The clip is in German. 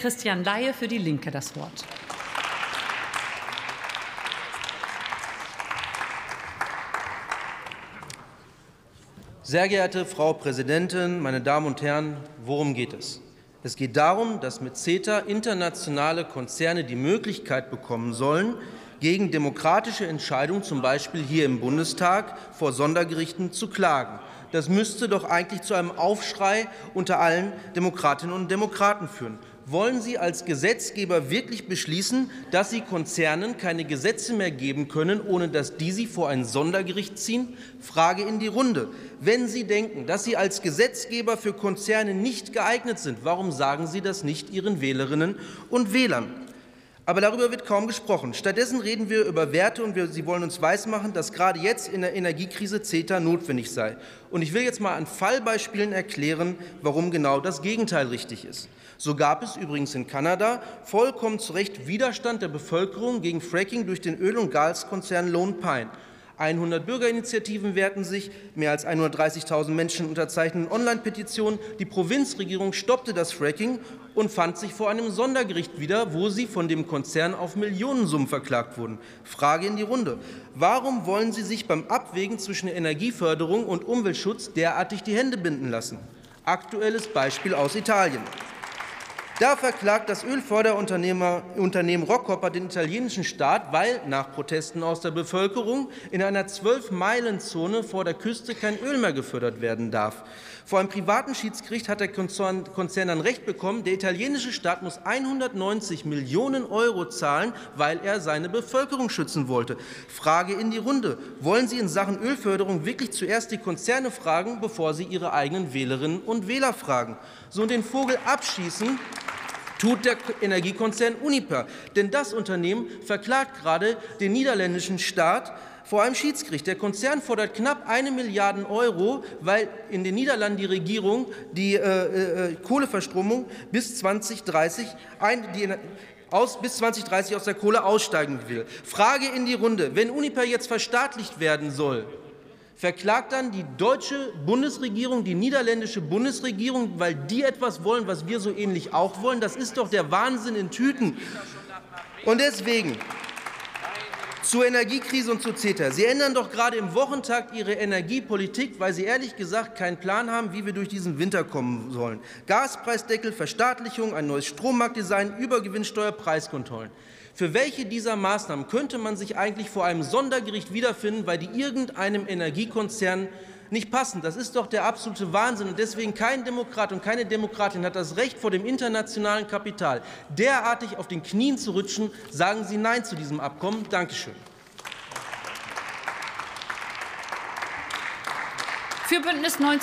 Christian Laie für die Linke das Wort. Sehr geehrte Frau Präsidentin, meine Damen und Herren, worum geht es? Es geht darum, dass mit CETA internationale Konzerne die Möglichkeit bekommen sollen, gegen demokratische Entscheidungen, zum Beispiel hier im Bundestag, vor Sondergerichten zu klagen. Das müsste doch eigentlich zu einem Aufschrei unter allen Demokratinnen und Demokraten führen. Wollen Sie als Gesetzgeber wirklich beschließen, dass Sie Konzernen keine Gesetze mehr geben können, ohne dass die sie vor ein Sondergericht ziehen? Frage in die Runde. Wenn Sie denken, dass Sie als Gesetzgeber für Konzerne nicht geeignet sind, warum sagen Sie das nicht Ihren Wählerinnen und Wählern? Aber darüber wird kaum gesprochen. Stattdessen reden wir über Werte und wir, Sie wollen uns weismachen, dass gerade jetzt in der Energiekrise CETA notwendig sei. Und ich will jetzt mal an Fallbeispielen erklären, warum genau das Gegenteil richtig ist. So gab es übrigens in Kanada vollkommen zu Recht Widerstand der Bevölkerung gegen Fracking durch den Öl- und Gaskonzern Lone Pine. 100 Bürgerinitiativen wehrten sich, mehr als 130.000 Menschen unterzeichneten Online-Petitionen. Die Provinzregierung stoppte das Fracking und fand sich vor einem Sondergericht wieder, wo sie von dem Konzern auf Millionensummen verklagt wurden. Frage in die Runde. Warum wollen Sie sich beim Abwägen zwischen Energieförderung und Umweltschutz derartig die Hände binden lassen? Aktuelles Beispiel aus Italien. Da verklagt das Ölförderunternehmen Rockhopper den italienischen Staat, weil nach Protesten aus der Bevölkerung in einer Zwölf-Meilen-Zone vor der Küste kein Öl mehr gefördert werden darf. Vor einem privaten Schiedsgericht hat der Konzern, dann Recht bekommen, der italienische Staat muss 190 Millionen Euro zahlen, weil er seine Bevölkerung schützen wollte. Frage in die Runde. Wollen Sie in Sachen Ölförderung wirklich zuerst die Konzerne fragen, bevor Sie Ihre eigenen Wählerinnen und Wähler fragen? So den Vogel abschießen tut der Energiekonzern Uniper. Denn das Unternehmen verklagt gerade den niederländischen Staat vor einem Schiedsgericht. Der Konzern fordert knapp eine Milliarde Euro, weil in den Niederlanden die Regierung die äh, äh, Kohleverstromung bis 2030 ein, die, aus, bis 2030 aus der Kohle aussteigen will. Frage in die Runde. Wenn Uniper jetzt verstaatlicht werden soll, verklagt dann die deutsche Bundesregierung die niederländische Bundesregierung, weil die etwas wollen, was wir so ähnlich auch wollen. Das ist doch der Wahnsinn in Tüten. Und deswegen zur Energiekrise und zu CETA. Sie ändern doch gerade im Wochentakt Ihre Energiepolitik, weil Sie ehrlich gesagt keinen Plan haben, wie wir durch diesen Winter kommen sollen. Gaspreisdeckel, Verstaatlichung, ein neues Strommarktdesign, Übergewinnsteuer, Preiskontrollen. Für welche dieser Maßnahmen könnte man sich eigentlich vor einem Sondergericht wiederfinden, weil die irgendeinem Energiekonzern nicht passen. Das ist doch der absolute Wahnsinn. Und deswegen kein Demokrat und keine Demokratin hat das Recht, vor dem internationalen Kapital derartig auf den Knien zu rutschen. Sagen Sie Nein zu diesem Abkommen. Dankeschön. Für Bündnis 90